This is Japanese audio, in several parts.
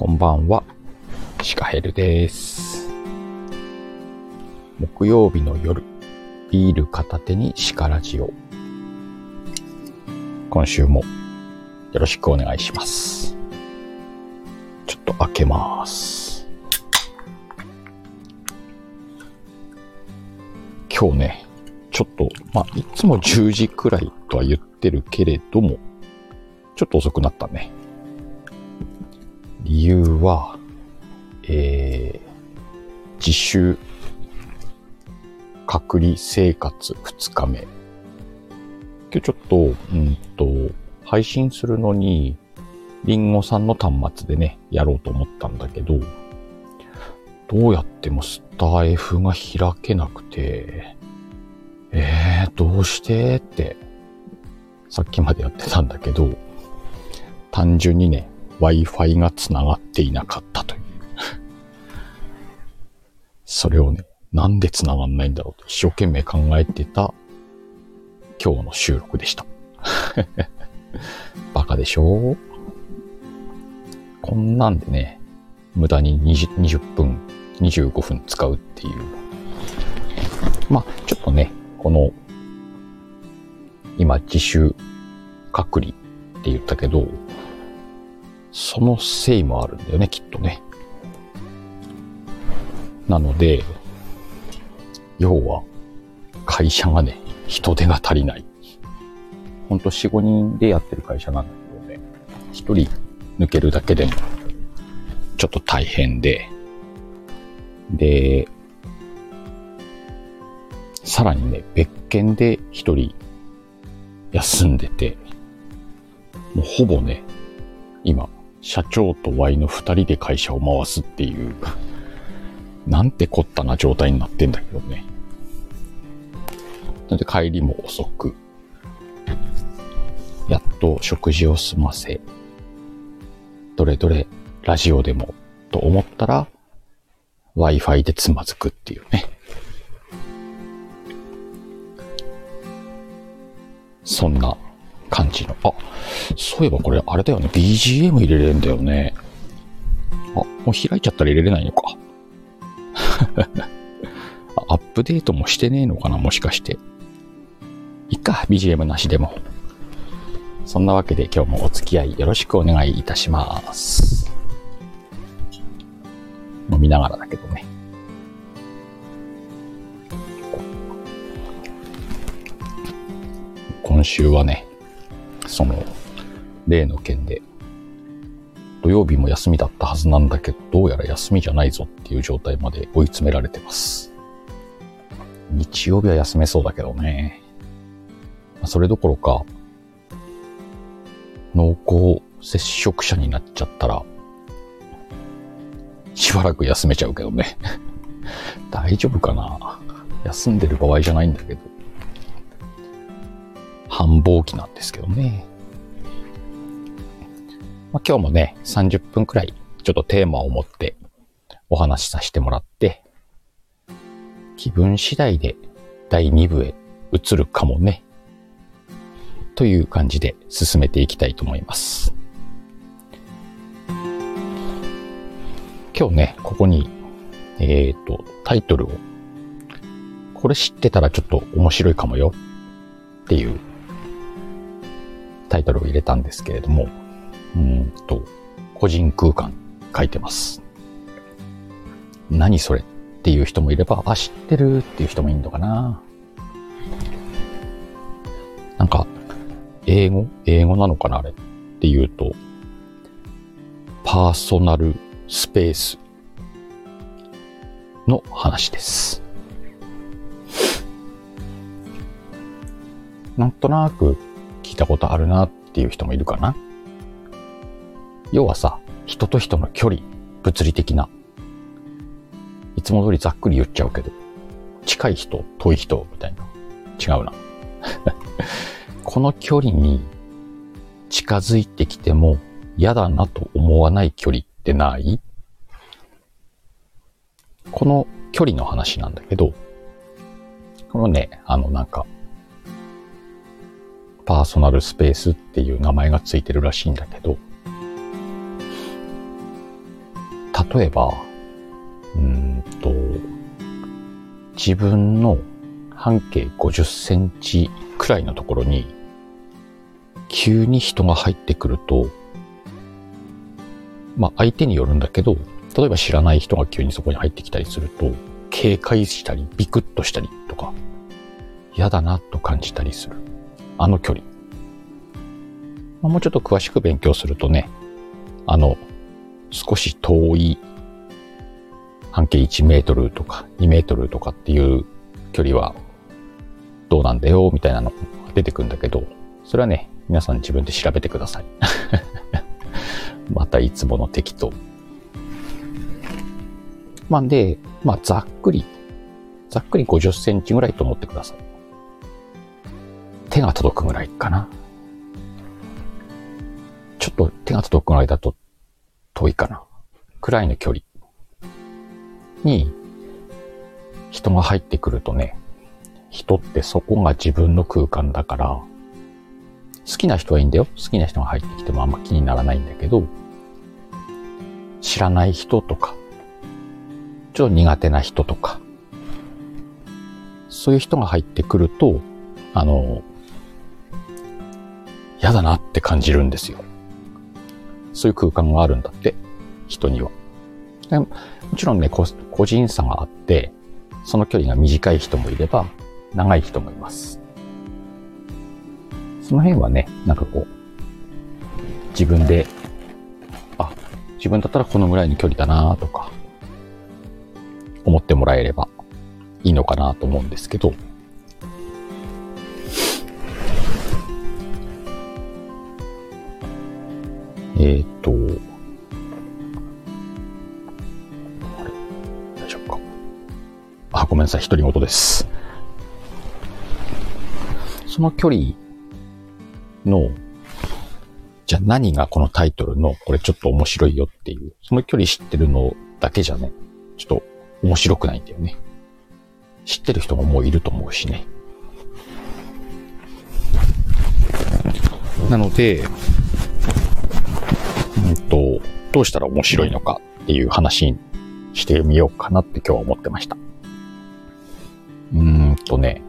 こんばんは、シカヘルです。木曜日の夜、ビール片手にシカラジオ。今週もよろしくお願いします。ちょっと開けます。今日ね、ちょっと、まあ、いつも10時くらいとは言ってるけれども、ちょっと遅くなったね。理由は、えー、自習、隔離生活2日目。今日ちょっと、うんと、配信するのに、リンゴさんの端末でね、やろうと思ったんだけど、どうやってもスタイフが開けなくて、えー、どうして？って、さっきまでやってたんだけど、単純にね、Wi-Fi が繋がっていなかったという。それをね、なんで繋がんないんだろうと一生懸命考えてた今日の収録でした。バカでしょ？こんなんでね、無駄に 20, 20分、25分使うっていう。まあ、ちょっとね、この、今自主隔離って言ったけど、そのせいもあるんだよね、きっとね。なので、要は、会社がね、人手が足りない。ほんと4、5人でやってる会社なんだけどね、1人抜けるだけでも、ちょっと大変で、で、さらにね、別件で1人休んでて、もうほぼね、今、社長と Y の二人で会社を回すっていう、なんて凝ったな状態になってんだけどね。なので帰りも遅く、やっと食事を済ませ、どれどれラジオでもと思ったら、Wi-Fi でつまずくっていうね。そんな感じの。あ、そういえばこれあれだよね。BGM 入れれるんだよね。あ、もう開いちゃったら入れれないのか。アップデートもしてねえのかなもしかして。いっか、BGM なしでも。そんなわけで今日もお付き合いよろしくお願いいたします。飲みながらだけどね。今週はね、その、例の件で、土曜日も休みだったはずなんだけど、どうやら休みじゃないぞっていう状態まで追い詰められてます。日曜日は休めそうだけどね。それどころか、濃厚接触者になっちゃったら、しばらく休めちゃうけどね。大丈夫かな？休んでる場合じゃないんだけど。繁忙期なんですけどね。まあ、今日もね、30分くらいちょっとテーマを持ってお話しさせてもらって、気分次第で第2部へ移るかもね。という感じで進めていきたいと思います。今日ね、ここに、えっ、と、タイトルを、これ知ってたらちょっと面白いかもよっていうタイトルを入れたんですけれども、うんと、個人空間書いてます。何それっていう人もいれば、あ、知ってるっていう人もいるのかな。なんか、英語？英語なのかなあれっていうと、パーソナルスペースの話です。なんとなくたことあるなっていう人もいるかな。要はさ、人と人の距離、物理的な。いつも通りざっくり言っちゃうけど、近い人、遠い人、みたいな。違うな。この距離に近づいてきても嫌だなと思わない距離ってない？この距離の話なんだけど、このね、あのなんか、パーソナルスペースっていう名前がついてるらしいんだけど、例えば、うんと、自分の半径50センチくらいのところに、急に人が入ってくると、まあ相手によるんだけど、例えば知らない人が急にそこに入ってきたりすると、警戒したり、ビクッとしたりとか、嫌だなと感じたりする。あの距離。もうちょっと詳しく勉強するとね、あの、少し遠い半径1メートルとか2メートルとかっていう距離はどうなんだよみたいなのが出てくるんだけど、それはね、皆さん自分で調べてください。またいつもの適当。まあで、まあざっくり、ざっくり50センチぐらいと思ってください。手が届くぐらいかな。ちょっと手が届くぐらいだと遠いかな。くらいの距離に人が入ってくるとね、人ってそこが自分の空間だから、好きな人はいいんだよ。好きな人が入ってきてもあんま気にならないんだけど、知らない人とか、ちょっと苦手な人とか、そういう人が入ってくると、あの、嫌だなって感じるんですよ。そういう空間があるんだって、人には。もちろんね、個人差があって、その距離が短い人もいれば、長い人もいます。その辺はね、なんかこう、自分で、あ、自分だったらこのぐらいの距離だなとか、思ってもらえればいいのかなと思うんですけど、えっ、ー、と、あれ大丈夫か。あ、ごめんなさい、独り言です。その距離の、じゃあ何がこのタイトルの、これちょっと面白いよっていう、その距離知ってるのだけじゃね、ちょっと面白くないんだよね。知ってる人ももういると思うしね。なので、うんと、どうしたら面白いのかっていう話にしてみようかなって今日は思ってました。うーんとね、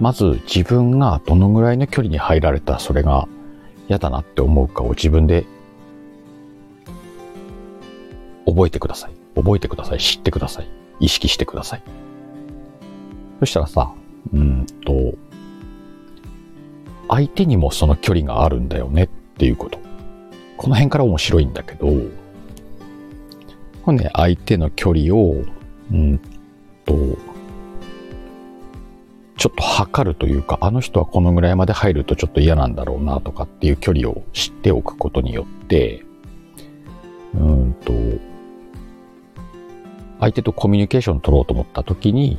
まず自分がどのぐらいの距離に入られたらそれが嫌だなって思うかを自分で覚えてください。覚えてください。知ってください。意識してください。そしたらさ、うんと、相手にもその距離があるんだよねっていうこと。この辺から面白いんだけど、これね、相手の距離を、うんと、ちょっと測るというか、あの人はこのぐらいまで入るとちょっと嫌なんだろうなとかっていう距離を知っておくことによって、うんと、相手とコミュニケーション取ろうと思った時に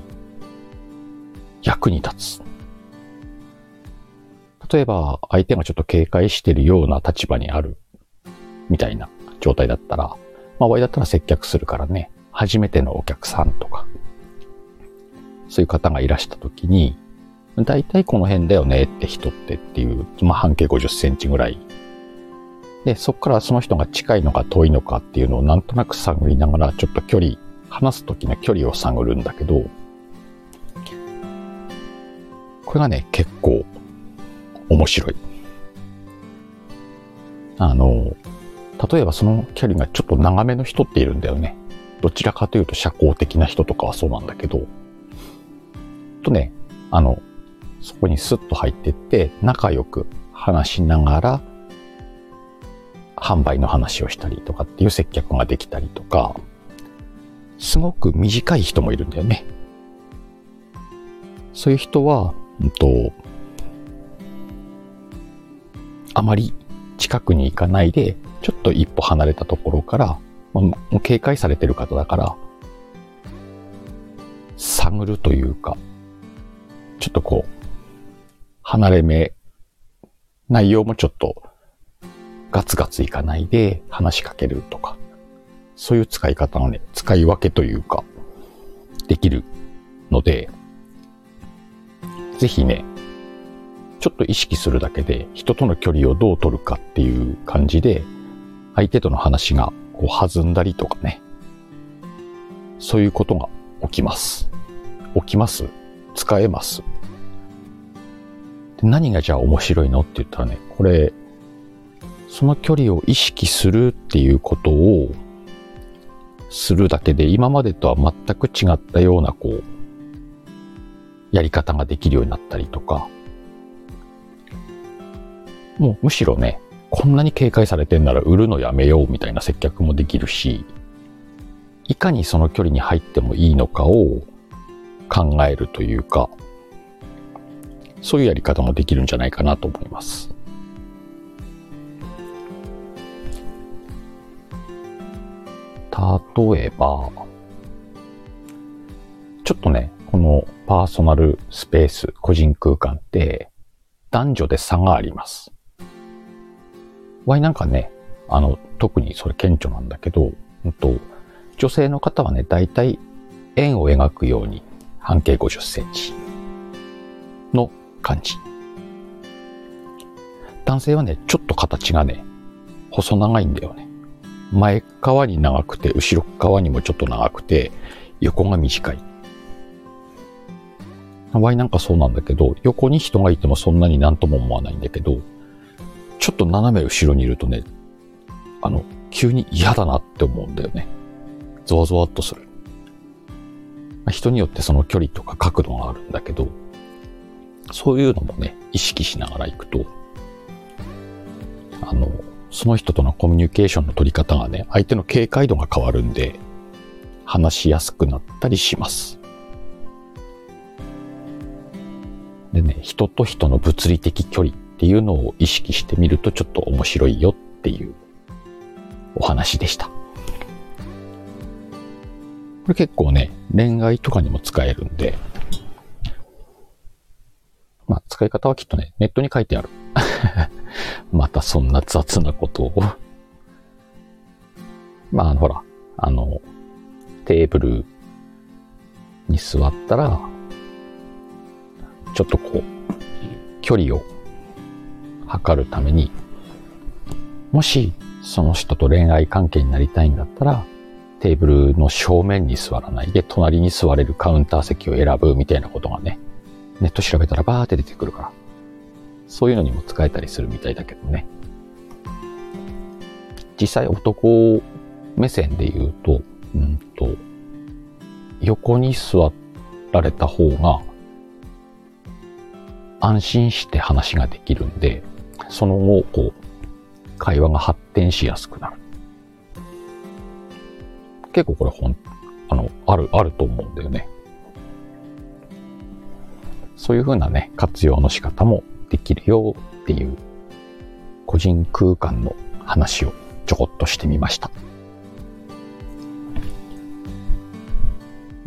役に立つ。例えば、相手がちょっと警戒してるような立場にあるみたいな状態だったら、まあ、場合だったら接客するからね、初めてのお客さんとか、そういう方がいらした時に、だいたいこの辺だよねって人ってっていう、まあ、半径50センチぐらい。で、そこからその人が近いのか遠いのかっていうのをなんとなく探りながら、ちょっと距離、話す時の距離を探るんだけど、これがね、結構面白い。あの、例えばその距離がちょっと長めの人っているんだよね。どちらかというと社交的な人とかはそうなんだけど、とね、あの、そこにスッと入ってって、仲良く話しながら、販売の話をしたりとかっていう接客ができたりとか、すごく短い人もいるんだよね。そういう人は、うんと、あまり近くに行かないで、ちょっと一歩離れたところから、まあ、もう警戒されてる方だから、探るというか、ちょっとこう、離れ目、内容もちょっとガツガツいかないで話しかけるとか、そういう使い方がね、使い分けというか、できるので、ぜひね、ちょっと意識するだけで人との距離をどう取るかっていう感じで、相手との話がこう弾んだりとかね。そういうことが起きます。起きます使えますで何がじゃあ面白いのって言ったらね、これ、その距離を意識するっていうことをするだけで今までとは全く違ったようなこう、やり方ができるようになったりとか、もうむしろね、こんなに警戒されてんなら売るのやめようみたいな接客もできるし、いかにその距離に入ってもいいのかを考えるというか、そういうやり方もできるんじゃないかなと思います。例えば、ちょっとね、このパーソナルスペース、個人空間って男女で差があります。ワイなんかね、あの、特にそれ顕著なんだけど、うんと、女性の方はね、だいたい円を描くように半径50センチの感じ。男性はね、ちょっと形がね、細長いんだよね。前側に長くて、後ろ側にもちょっと長くて、横が短い。ワイなんかそうなんだけど、横に人がいてもそんなになんとも思わないんだけど、ちょっと斜め後ろにいるとね、あの、急に嫌だなって思うんだよね。ゾワゾワっとする。まあ人によってその距離とか角度があるんだけど、そういうのもね、意識しながら行くと、あの、その人とのコミュニケーションの取り方がね、相手の警戒度が変わるんで、話しやすくなったりします。でね、人と人の物理的距離っっていうのを意識してみるとちょっと面白いよっていうお話でした。これ結構ね、恋愛とかにも使えるんで、まあ使い方はきっとね、ネットに書いてある。またそんな雑なことを。まあ、あのほら、あの、テーブルに座ったら、ちょっとこう、距離を測るために、もしその人と恋愛関係になりたいんだったら、テーブルの正面に座らないで、隣に座れるカウンター席を選ぶみたいなことがね、ネット調べたらバーって出てくるから、そういうのにも使えたりするみたいだけどね。実際男目線で言うと、うんと、横に座られた方が安心して話ができるんで、その後、こう、会話が発展しやすくなる。結構これほん、あの、ある、あると思うんだよね。そういう風なね、活用の仕方もできるよっていう、個人空間の話をちょこっとしてみました。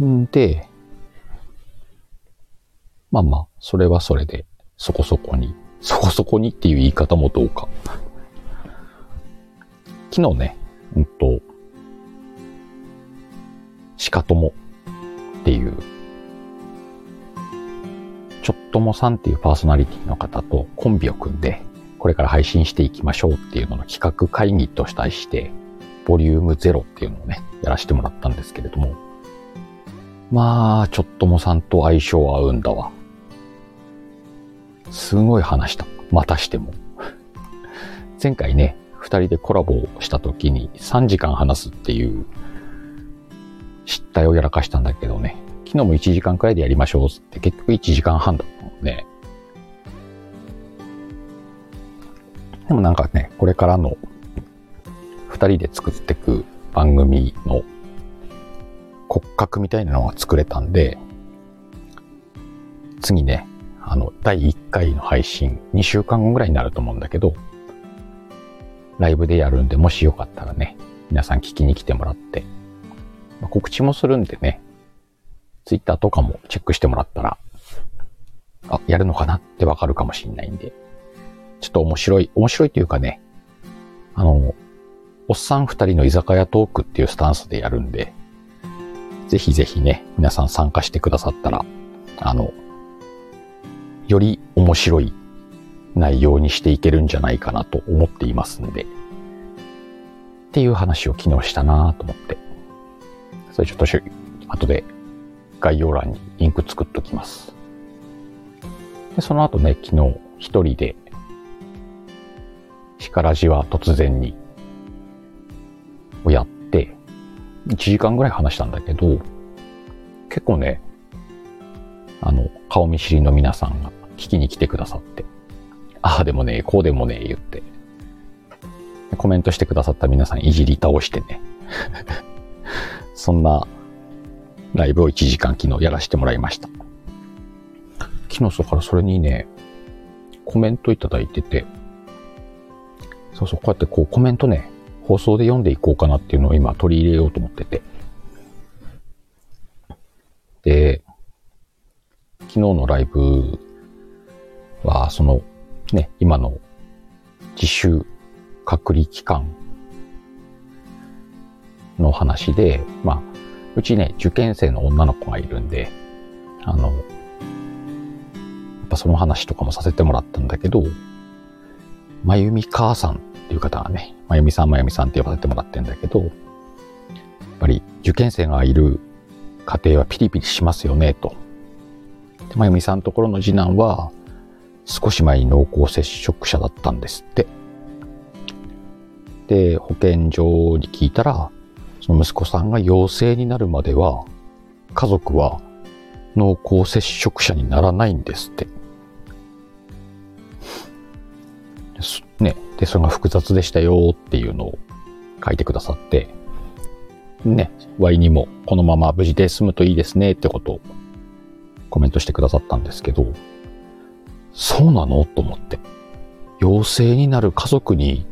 んで、まあまあ、それはそれで、そこそこに、そこそこにっていう言い方もどうか。昨日ね、うんと、しかともっていう、ちょっともさんっていうパーソナリティの方とコンビを組んで、これから配信していきましょうっていうのの企画会議と題して、ボリューム0っていうのをね、やらせてもらったんですけれども、まあ、ちょっともさんと相性合うんだわ。すごい話した。またしても。前回ね、二人でコラボをした時に3時間話すっていう失態をやらかしたんだけどね、昨日も1時間くらいでやりましょうって結局1時間半だったので、でもなんかね、これからの二人で作っていく番組の骨格みたいなのが作れたんで、次ね、あの、第1回の配信、2週間後ぐらいになると思うんだけど、ライブでやるんで、もしよかったらね、皆さん聞きに来てもらって、まあ、告知もするんでね、ツイッターとかもチェックしてもらったら、あ、やるのかなってわかるかもしれないんで、ちょっと面白い、面白いというかね、あの、おっさん二人の居酒屋トークっていうスタンスでやるんで、ぜひぜひね、皆さん参加してくださったら、あの、より面白い内容にしていけるんじゃないかなと思っていますんで、っていう話を昨日したなと思って。それちょっと、後で概要欄にリンク作っときます。で、その後ね、昨日一人で、力じは突然に、をやって、1時間ぐらい話したんだけど、結構ね、あの、顔見知りの皆さんが聞きに来てくださって、ああでもね、こうでもね、言って、コメントしてくださった皆さんいじり倒してね。そんなライブを1時間昨日やらせてもらいました。昨日そからそれにね、コメントいただいてて、そうそう、こうやってこうコメントね、放送で読んでいこうかなっていうのを今取り入れようと思ってて。で、昨日のライブは、そのね、今の自主隔離期間の話で、まあ、うちね、受験生の女の子がいるんで、あの、やっぱその話とかもさせてもらったんだけど、まゆみ母さんっていう方がね、まゆみさんまゆみさんって呼ばせてもらってんだけど、やっぱり受験生がいる家庭はピリピリしますよね、と。でまゆみさんのところの次男は、少し前に濃厚接触者だったんですって。で、保健所に聞いたら、その息子さんが陽性になるまでは、家族は濃厚接触者にならないんですって。ね。で、それが複雑でしたよっていうのを書いてくださって、ね、Y にもこのまま無事で済むといいですねってことをコメントしてくださったんですけど、そうなの？と思って。陽性になる家族に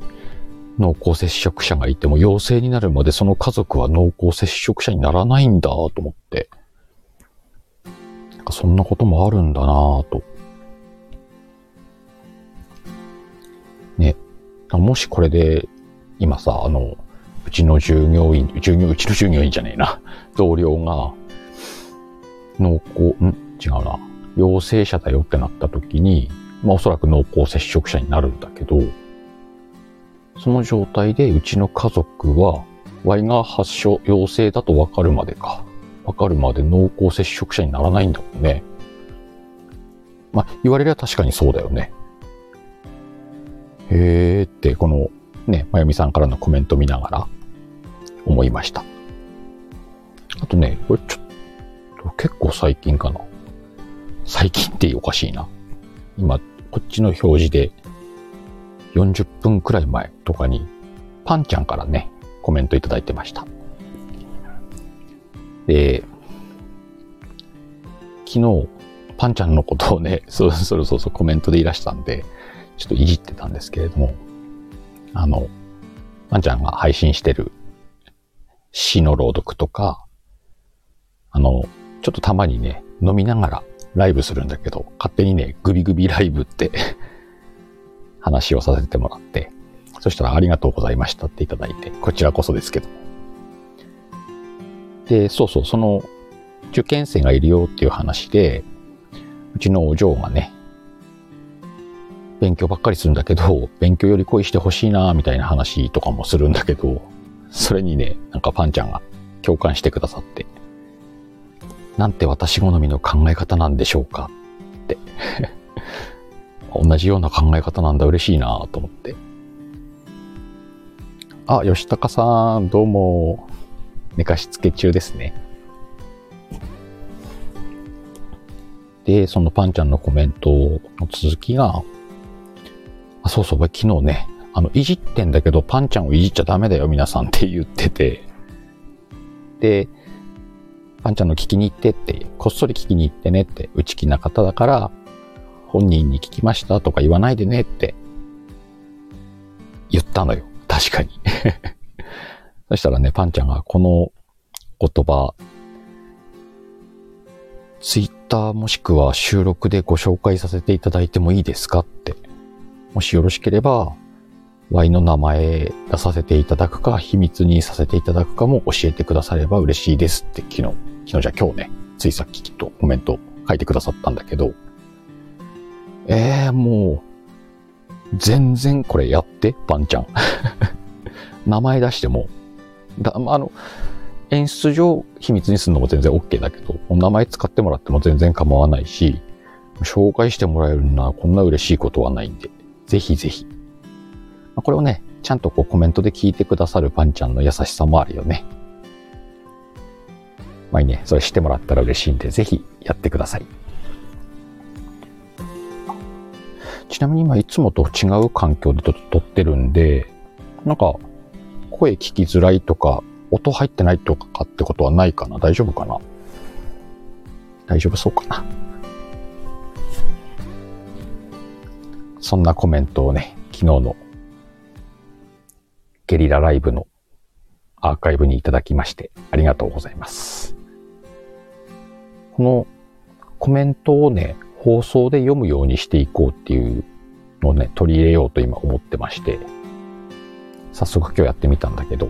濃厚接触者がいても陽性になるまでその家族は濃厚接触者にならないんだと思って。そんなこともあるんだなぁと。ね。もしこれで、今さ、あの、うちの従業員、従業、うちの従業員じゃねえな。同僚が、濃厚、ん？違うな。陽性者だよってなった時に、まあおそらく濃厚接触者になるんだけど、その状態でうちの家族は、Y が発症、陽性だとわかるまでか。わかるまで濃厚接触者にならないんだもんね。まあ、言われりゃ確かにそうだよね。へーって、このね、まゆみさんからのコメント見ながら思いました。あとね、これちょっと結構最近かな。最近っておかしいな。今、こっちの表示で40分くらい前とかに、パンちゃんからね、コメントいただいてました。で、昨日、パンちゃんのことをね、そうそうそうそうコメントでいらしたんで、ちょっといじってたんですけれども、あの、パンちゃんが配信してる詩の朗読とか、あの、ちょっとたまにね、飲みながらライブするんだけど、勝手にね、グビグビライブって 話をさせてもらって、そしたらありがとうございましたっていただいて、こちらこそですけど。で、そうそう、その受験生がいるよっていう話で、うちのお嬢がね、勉強ばっかりするんだけど、勉強より恋してほしいなみたいな話とかもするんだけど、それにね、なんかパンちゃんが共感してくださって、なんて私好みの考え方なんでしょうか？って 同じような考え方なんだ、嬉しいなと思って。あ、吉高さん、どうも。寝かしつけ中ですね。で、そのパンちゃんのコメントの続きが、あ、そうそう、昨日ね、あの、いじってんだけど、パンちゃんをいじっちゃダメだよ、皆さんって言ってて。で、パンちゃんの聞きに行ってって、こっそり聞きに行ってねって、内気な方だから、本人に聞きましたとか言わないでねって言ったのよ。確かに そしたらね、パンちゃんがこの言葉、ツイッターもしくは収録でご紹介させていただいてもいいですかって。もしよろしければ、Y の名前出させていただくか、秘密にさせていただくかも教えてくだされば嬉しいですって昨日、昨日じゃ今日ね、ついさっききっとコメント書いてくださったんだけど、えー、もう、全然これやって、パンちゃん。名前出しても、だあの、演出上秘密にするのも全然 OK だけど、名前使ってもらっても全然構わないし、紹介してもらえるのはこんな嬉しいことはないんで、ぜひぜひ。これをね、ちゃんとこうコメントで聞いてくださるパンちゃんの優しさもあるよね。まあいいね、それしてもらったら嬉しいんで、ぜひやってください。ちなみに今いつもと違う環境で撮ってるんで、なんか声聞きづらいとか、音入ってないとかってことはないかな？大丈夫かな？大丈夫そうかな？そんなコメントをね、昨日のゲリラライブのアーカイブにいただきましてありがとうございます。このコメントをね、放送で読むようにしていこうっていうのをね、取り入れようと今思ってまして、早速今日やってみたんだけど、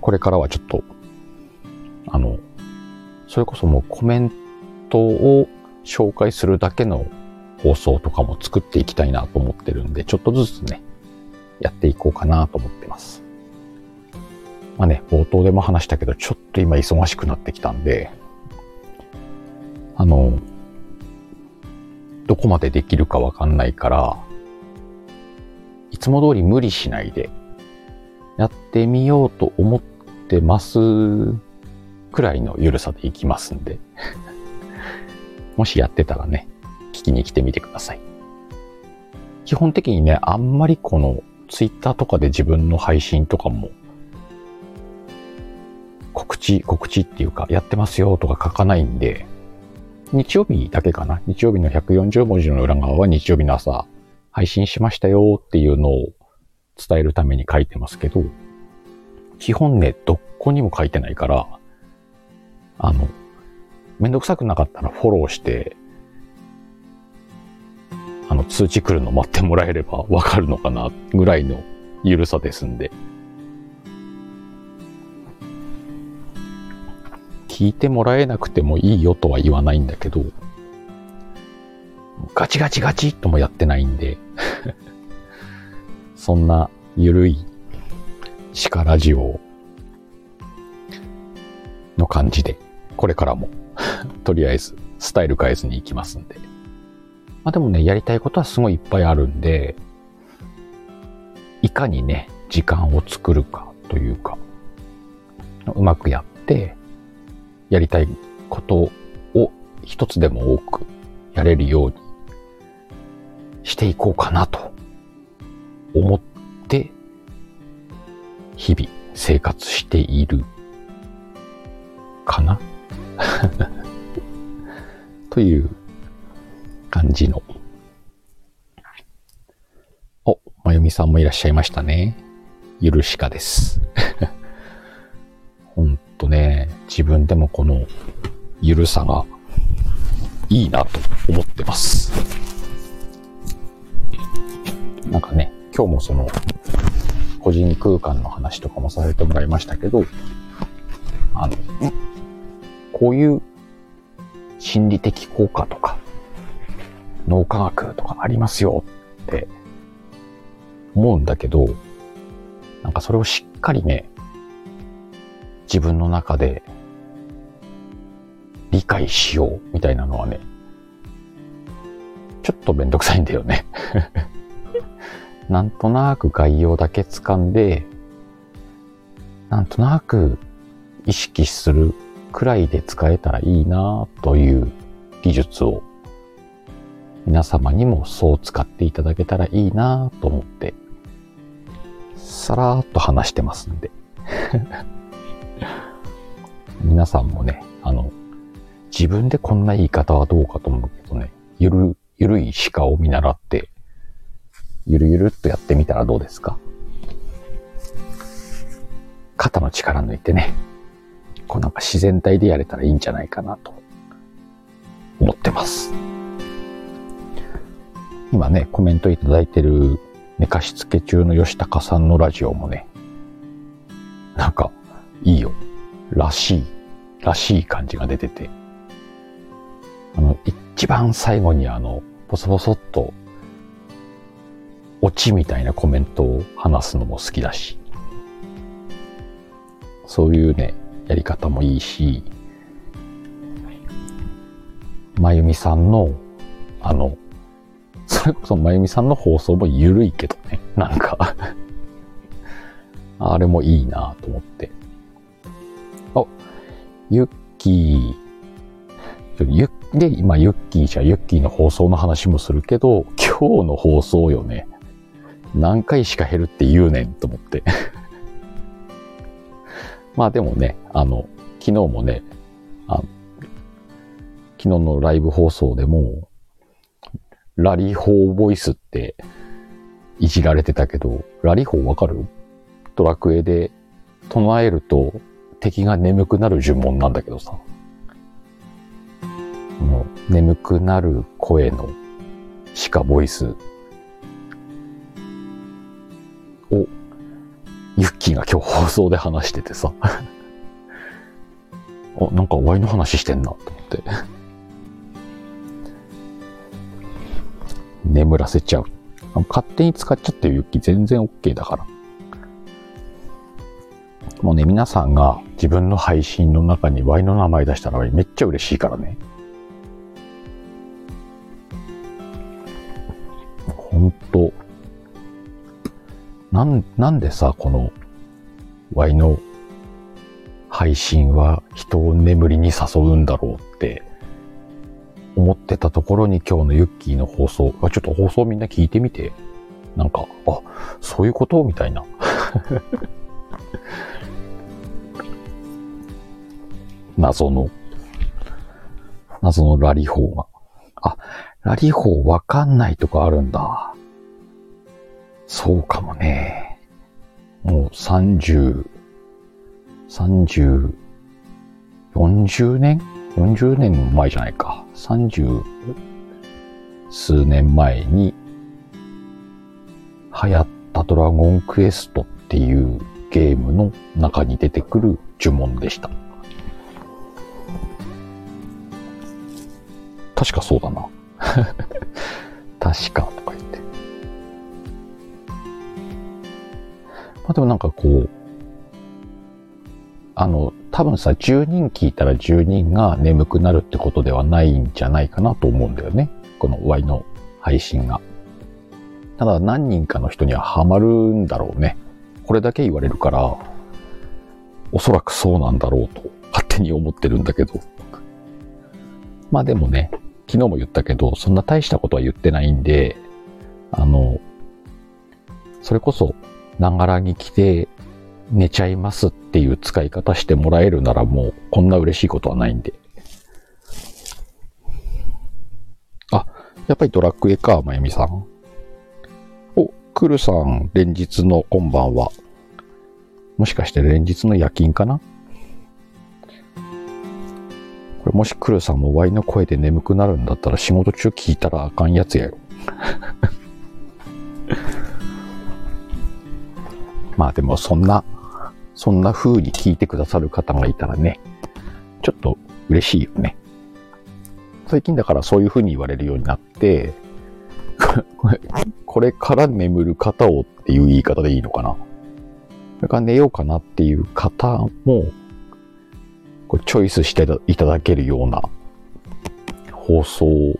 これからはちょっと、あの、それこそもうコメントを紹介するだけの放送とかも作っていきたいなと思ってるんで、ちょっとずつね、やっていこうかなと思ってます。まあね、冒頭でも話したけど、ちょっと今忙しくなってきたんで、あの、どこまでできるかわかんないから、いつも通り無理しないで、やってみようと思ってますくらいのゆるさでいきますんで もしやってたらね、聞きに来てみてください。基本的にね、あんまりこのツイッターとかで自分の配信とかも告知、告知っていうか、やってますよとか書かないんで、日曜日だけかな？日曜日の140文字の裏側は日曜日の朝配信しましたよっていうのを伝えるために書いてますけど、基本ね、どこにも書いてないから、あの、めんどくさくなかったらフォローして、あの、通知来るの待ってもらえればわかるのかなぐらいのゆるさですんで。聞いてもらえなくてもいいよとは言わないんだけど、ガチガチガチともやってないんで そんなゆるい鹿ラジオの感じで、これからも とりあえずスタイル変えずに行きますんで。まあでもね、やりたいことはすごいいっぱいあるんで、いかにね、時間を作るかというか、うまくやって、やりたいことを一つでも多くやれるようにしていこうかなと思って日々生活しているかな？という感じの。お、まゆみさんもいらっしゃいましたね。ゆるしかです。ほんとね、自分でもこのゆるさがいいなと思ってます。なんかね、今日もその個人空間の話とかもさせてもらいましたけど、あの、こういう心理的効果とか、脳科学とかありますよって思うんだけど、なんかそれをしっかりね、自分の中で理解しようみたいなのはね、ちょっとめんどくさいんだよね。なんとなく概要だけ掴んで、なんとなく意識するくらいで使えたらいいなという技術を皆様にもそう使っていただけたらいいなと思って、さらーっと話してますんで。皆さんもね、あの、自分でこんな言い方はどうかと思うけどね、ゆる、ゆるい鹿を見習って、ゆるゆるっとやってみたらどうですか？肩の力抜いてね、こうなんか自然体でやれたらいいんじゃないかなと思ってます。今ね、コメントいただいてる寝かしつけ中の吉高さんのラジオもね、なんかいいよ。らしい、らしい感じが出てて、あの、一番最後にあの、ボソボソっとオチみたいなコメントを話すのも好きだし、そういうね、やり方もいいし、まゆみさんの、あの、それこそまゆみさんの放送も緩いけどね、なんか。あれもいいなと思って。ユッキー、ユッ、で、今ユッキーじゃユッキーの放送の話もするけど、今日の放送よね。何回しか減るって言うねんと思って。まあでもね、あの、昨日もね、あ昨日のライブ放送でも、ラリホーボイスっていじられてたけど、ラリホーわかる？ドラクエで唱えると敵が眠くなる呪文なんだけどさ。もう眠くなる声のシカボイスをユッキーが今日放送で話しててさ。あ、なんかワイの話してんなと思って。眠らせちゃう。勝手に使っちゃってるユッキー全然 OK だから。もうね、皆さんが自分の配信の中に Y の名前出したらめっちゃ嬉しいからね。ほんと、なん、なんでさ、この、Y の配信は人を眠りに誘うんだろうって思ってたところに今日のユッキーの放送、ちょっと放送みんな聞いてみて。なんか、あ、そういうこと？みたいな。謎の、謎のラリ法が。あ、ラリ法わかんないとかあるんだ。そうかもね。もう30、30、40年 ?40 年前じゃないか。30数年前に流行ったドラゴンクエストっていうゲームの中に出てくる呪文でした。確かそうだな。確かとか言って。まあでもなんかこう、あの、多分さ、10人聞いたら10人が眠くなるってことではないんじゃないかなと思うんだよね。この Y の配信が。ただ何人かの人にはハマるんだろうね。これだけ言われるから、おそらくそうなんだろうと勝手に思ってるんだけど。まあでもね、昨日も言ったけど、そんな大したことは言ってないんで、あの、それこそ、ながらに来て寝ちゃいますっていう使い方してもらえるならもうこんな嬉しいことはないんで。あ、やっぱりドラクエか、まゆみさん。お、クルさん、連日のこんばんは。もしかして連日の夜勤かな？これもしクルさんもワイの声で眠くなるんだったら仕事中聞いたらあかんやつやよ。まあでもそんな、そんな風に聞いてくださる方がいたらね、ちょっと嬉しいよね。最近だからそういう風に言われるようになって、これから眠る方をっていう言い方でいいのかな。これから寝ようかなっていう方も、これチョイスしていただけるような放送を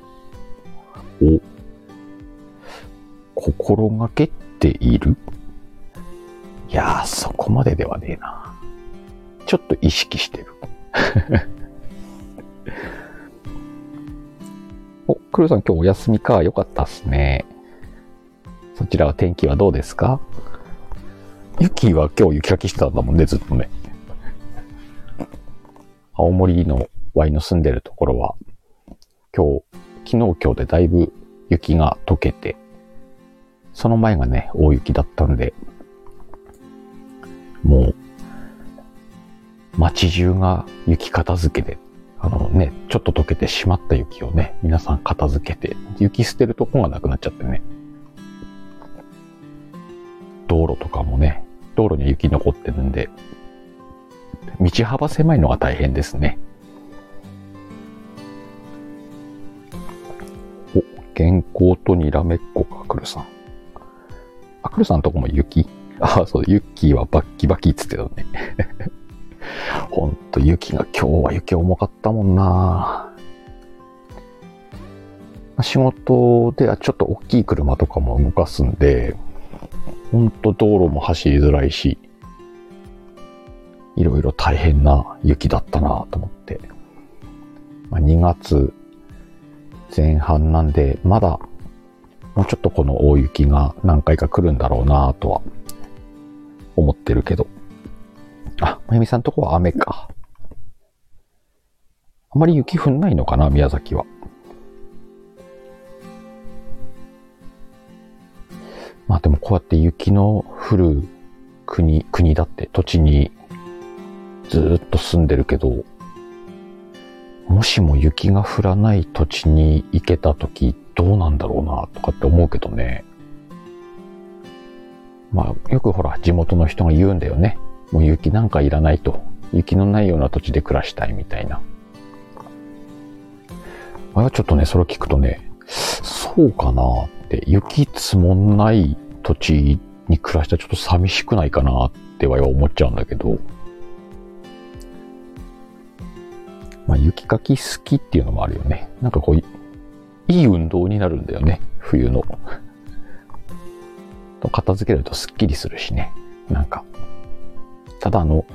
心がけている？いやー、そこまでではねえな。ちょっと意識してる。お、クルさん今日お休みか？よかったっすね。そちらは天気はどうですか？雪は今日雪かきしてたんだもんね、ずっとね。青森のワイの住んでるところは、今日、昨日今日でだいぶ雪が溶けて、その前がね、大雪だったんで、もう、街中が雪片付けで、あのね、ちょっと溶けてしまった雪をね、皆さん片付けて、雪捨てるとこがなくなっちゃってね。道路とかもね、道路に雪残ってるんで、道幅狭いのが大変ですね。お、原稿とにらめっこか、くるさん。プルさんとこも雪あ、そう、ユッキーはバッキバキっつってたね。ほんと、雪が今日は雪重かったもんな仕事ではちょっと大きい車とかも動かすんで、ほんと道路も走りづらいし、いろいろ大変な雪だったなと思って。まあ、2月前半なんで、まだもうちょっとこの大雪が何回か来るんだろうなとは思ってるけど。あ、まゆみさんとこは雨か。あまり雪降んないのかな、宮崎は。まあでもこうやって雪の降る国、国だって土地にずっと住んでるけど、もしも雪が降らない土地に行けた時どうなんだろうなとかって思うけどね。まあよくほら地元の人が言うんだよね。もう雪なんかいらないと。雪のないような土地で暮らしたいみたいな。あれはちょっとね、それを聞くとね、そうかなって、雪積もんない土地に暮らしたらちょっと寂しくないかなっては思っちゃうんだけど、まあ、雪かき好きっていうのもあるよね。なんかこう、いい運動になるんだよね、冬の。と片付けるとスッキリするしね。なんか。ただあの、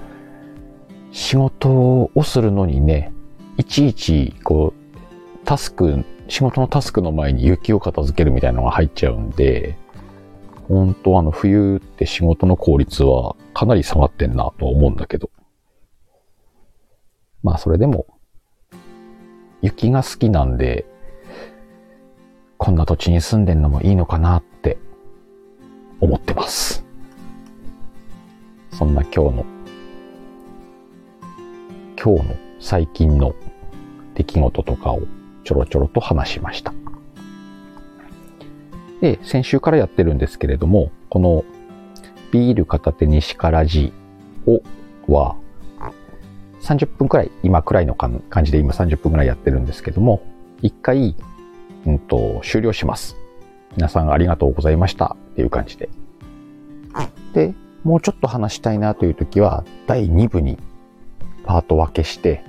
仕事をするのにね、いちいち、こう、タスク、仕事のタスクの前に雪を片付けるみたいなのが入っちゃうんで、本当あの冬って仕事の効率はかなり下がってんなと思うんだけど。まあそれでも雪が好きなんで、こんな土地に住んでんのもいいのかなって思ってます。そんな今日の、今日の最近の出来事とかをちょろちょろと話しました。で、先週からやってるんですけれども、このビール片手にしからじをは、30分くらい、今くらいの感じで今30分くらいやってるんですけども、一回、うんと、終了します。皆さんありがとうございましたっていう感じで。で、もうちょっと話したいなという時は、第2部にパート分けして、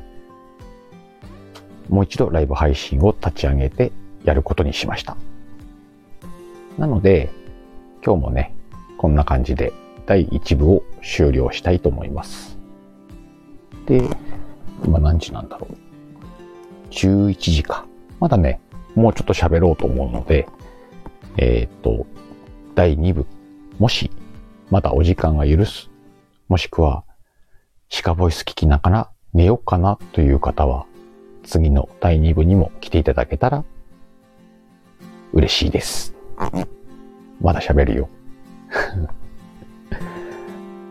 もう一度ライブ配信を立ち上げてやることにしました。なので、今日もね、こんな感じで第1部を終了したいと思います。で、今何時なんだろう。11時か。まだね、もうちょっと喋ろうと思うので、えっ、と、第2部、もし、まだお時間が許す、もしくは、シカボイス聞きながら寝ようかなという方は、次の第2部にも来ていただけたら、嬉しいです。まだ喋るよ。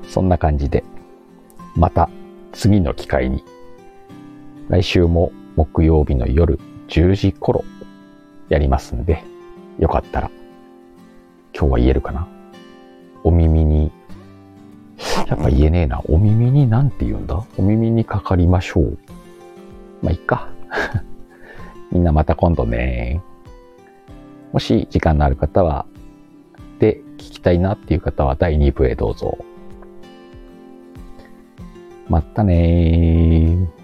そんな感じで、また次の機会に、来週も木曜日の夜10時頃やりますんで、よかったら、今日は言えるかな？お耳に、やっぱ言えねえな。お耳になんて言うんだ？お耳にかかりましょう。まあ、いっか。みんなまた今度ね。もし時間のある方は、で聞きたいなっていう方は第2部へどうぞ。まったねー。